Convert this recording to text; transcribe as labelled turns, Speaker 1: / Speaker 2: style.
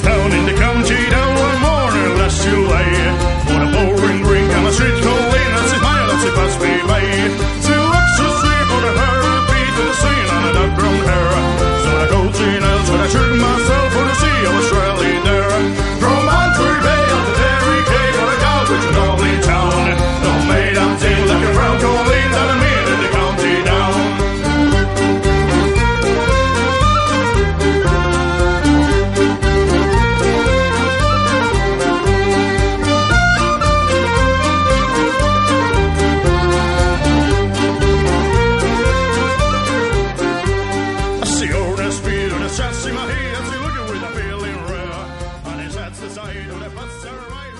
Speaker 1: Down in the car. This is idle, if us are.